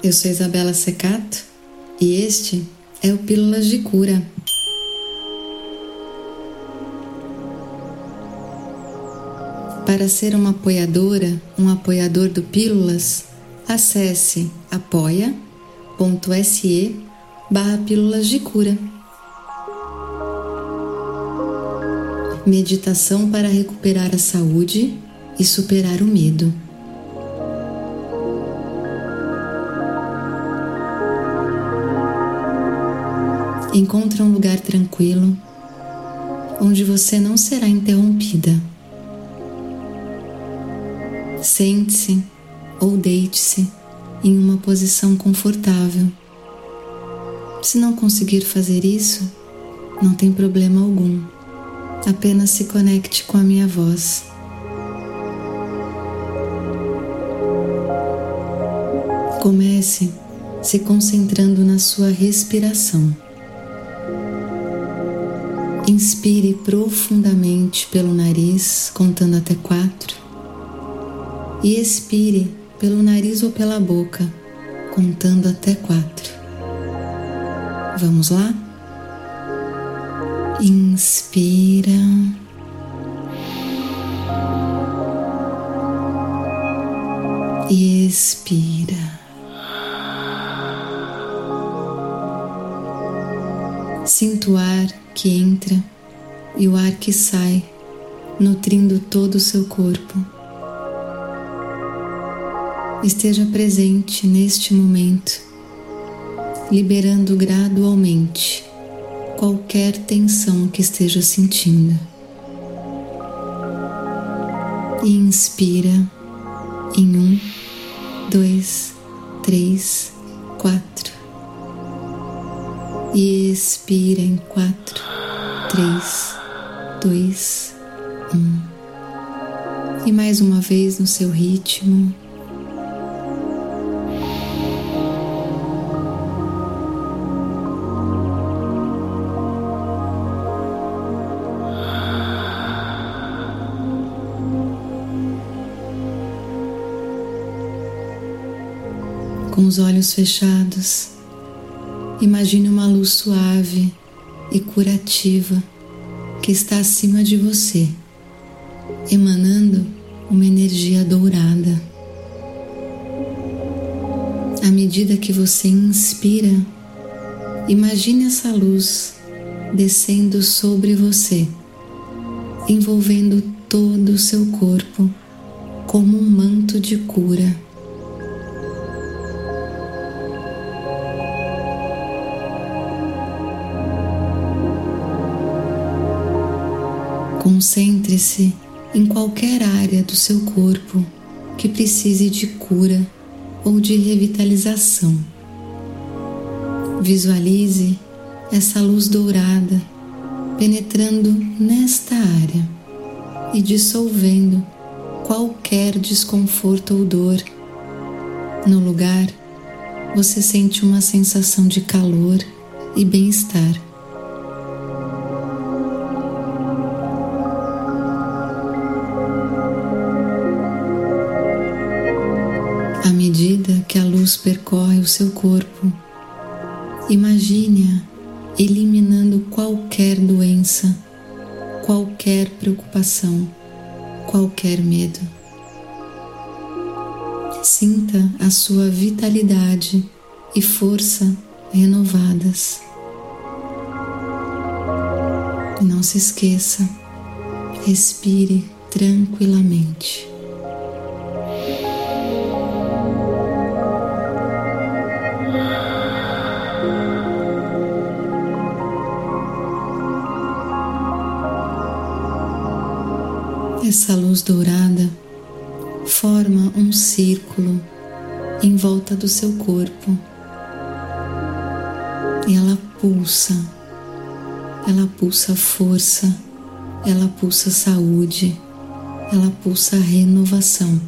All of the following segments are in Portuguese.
Eu sou Isabela Secato e este é o Pílulas de Cura. Para ser uma apoiadora, um apoiador do Pílulas, acesse apoia.se barra Pílulas de Cura. Meditação para recuperar a saúde e superar o medo. Encontre um lugar tranquilo onde você não será interrompida. Sente-se ou deite-se em uma posição confortável. Se não conseguir fazer isso, não tem problema algum. Apenas se conecte com a minha voz. Comece se concentrando na sua respiração. Inspire profundamente pelo nariz, contando até quatro, e expire pelo nariz ou pela boca, contando até quatro. Vamos lá? Inspira. E expira. Sinto o ar que entra e o ar que sai, nutrindo todo o seu corpo. Esteja presente neste momento, liberando gradualmente qualquer tensão que esteja sentindo. E inspira em um, dois, três, quatro e expira em quatro, três, dois, um. E mais uma vez no seu ritmo. Com os olhos fechados, Imagine uma luz suave e curativa que está acima de você, emanando uma energia dourada. À medida que você inspira, imagine essa luz descendo sobre você, envolvendo todo o seu corpo como um manto de cura. Concentre-se em qualquer área do seu corpo que precise de cura ou de revitalização. Visualize essa luz dourada penetrando nesta área e dissolvendo qualquer desconforto ou dor. No lugar, você sente uma sensação de calor e bem-estar. Medida que a luz percorre o seu corpo, imagine-a eliminando qualquer doença, qualquer preocupação, qualquer medo. Sinta a sua vitalidade e força renovadas. Não se esqueça, respire tranquilamente. Essa luz dourada forma um círculo em volta do seu corpo e ela pulsa, ela pulsa força, ela pulsa saúde, ela pulsa renovação.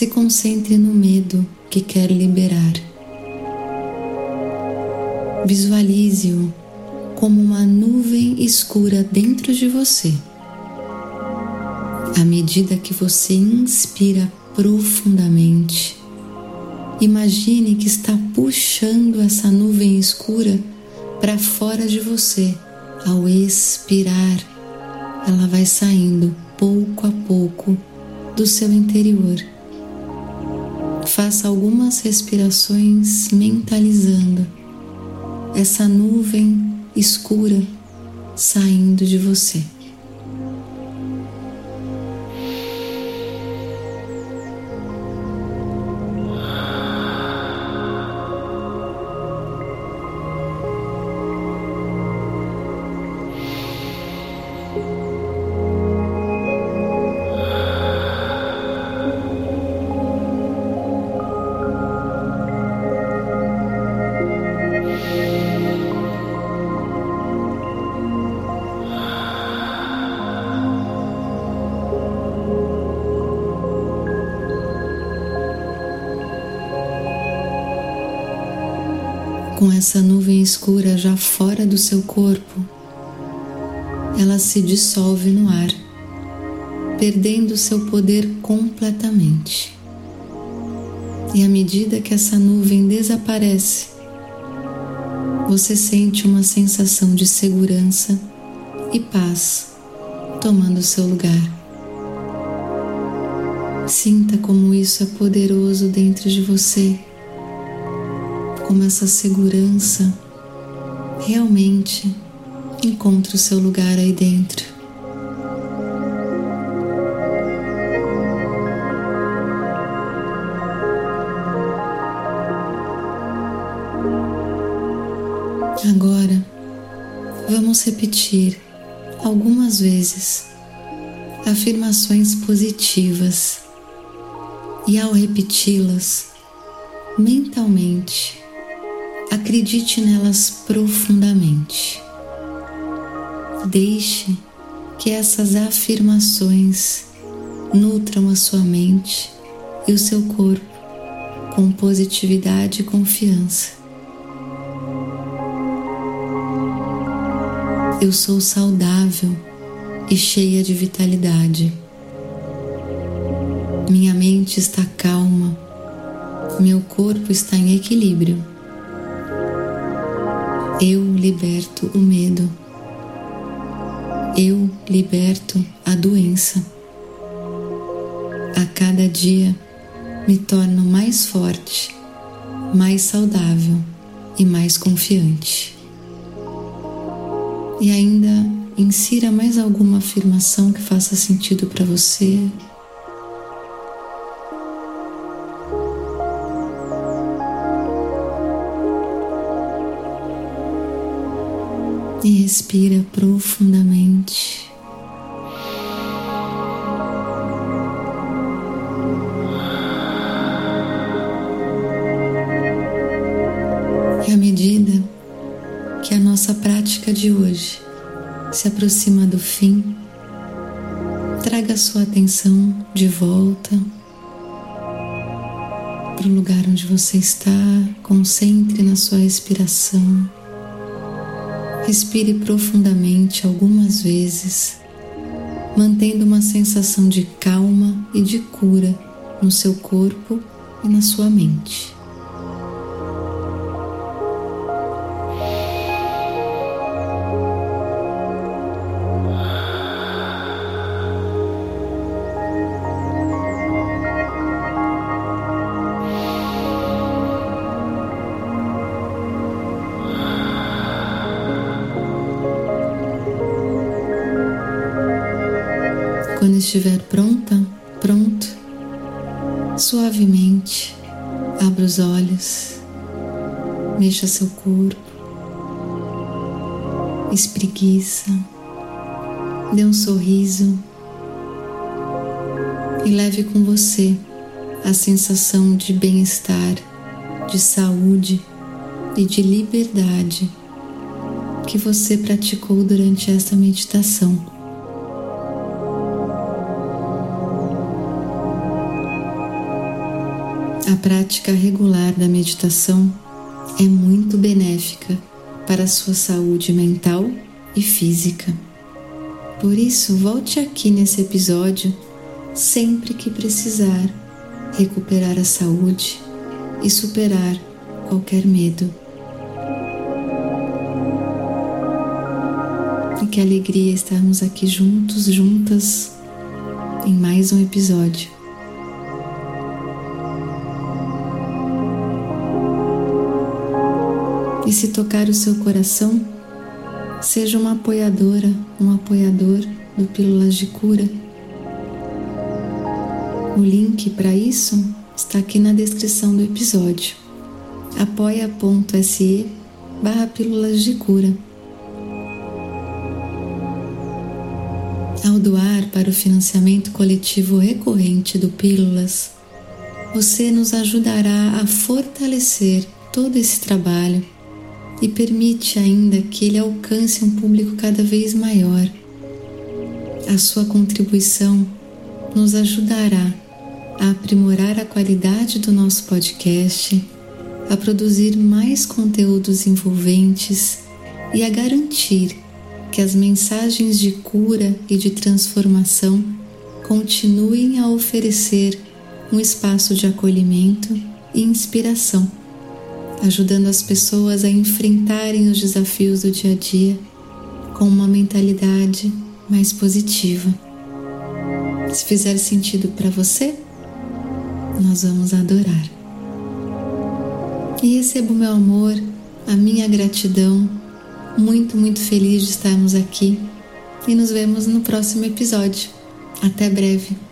Se concentre no medo que quer liberar. Visualize-o como uma nuvem escura dentro de você. À medida que você inspira profundamente, imagine que está puxando essa nuvem escura para fora de você. Ao expirar, ela vai saindo pouco a pouco do seu interior. Faça algumas respirações mentalizando essa nuvem escura saindo de você. Com essa nuvem escura já fora do seu corpo, ela se dissolve no ar, perdendo seu poder completamente. E à medida que essa nuvem desaparece, você sente uma sensação de segurança e paz tomando seu lugar. Sinta como isso é poderoso dentro de você como essa segurança realmente encontra o seu lugar aí dentro. Agora vamos repetir algumas vezes afirmações positivas e ao repeti-las mentalmente Acredite nelas profundamente. Deixe que essas afirmações nutram a sua mente e o seu corpo com positividade e confiança. Eu sou saudável e cheia de vitalidade. Minha mente está calma, meu corpo está em equilíbrio. Eu liberto o medo. Eu liberto a doença. A cada dia me torno mais forte, mais saudável e mais confiante. E ainda insira mais alguma afirmação que faça sentido para você e respira profundamente. E à medida que a nossa prática de hoje se aproxima do fim, traga sua atenção de volta para o lugar onde você está, concentre na sua respiração. Respire profundamente algumas vezes, mantendo uma sensação de calma e de cura no seu corpo e na sua mente. Quando estiver pronta, pronto, suavemente abra os olhos, mexa seu corpo, espreguiça, dê um sorriso e leve com você a sensação de bem-estar, de saúde e de liberdade que você praticou durante esta meditação. A prática regular da meditação é muito benéfica para a sua saúde mental e física. Por isso, volte aqui nesse episódio sempre que precisar recuperar a saúde e superar qualquer medo. E que alegria estarmos aqui juntos, juntas, em mais um episódio. E se tocar o seu coração, seja uma apoiadora, um apoiador do Pílulas de Cura. O link para isso está aqui na descrição do episódio. apoia.se barra Pílulas de Cura. Ao doar para o financiamento coletivo recorrente do Pílulas, você nos ajudará a fortalecer todo esse trabalho e permite ainda que ele alcance um público cada vez maior. A sua contribuição nos ajudará a aprimorar a qualidade do nosso podcast, a produzir mais conteúdos envolventes e a garantir que as mensagens de cura e de transformação continuem a oferecer um espaço de acolhimento e inspiração ajudando as pessoas a enfrentarem os desafios do dia a dia com uma mentalidade mais positiva. Se fizer sentido para você, nós vamos adorar. E recebo meu amor, a minha gratidão, muito, muito feliz de estarmos aqui e nos vemos no próximo episódio. Até breve.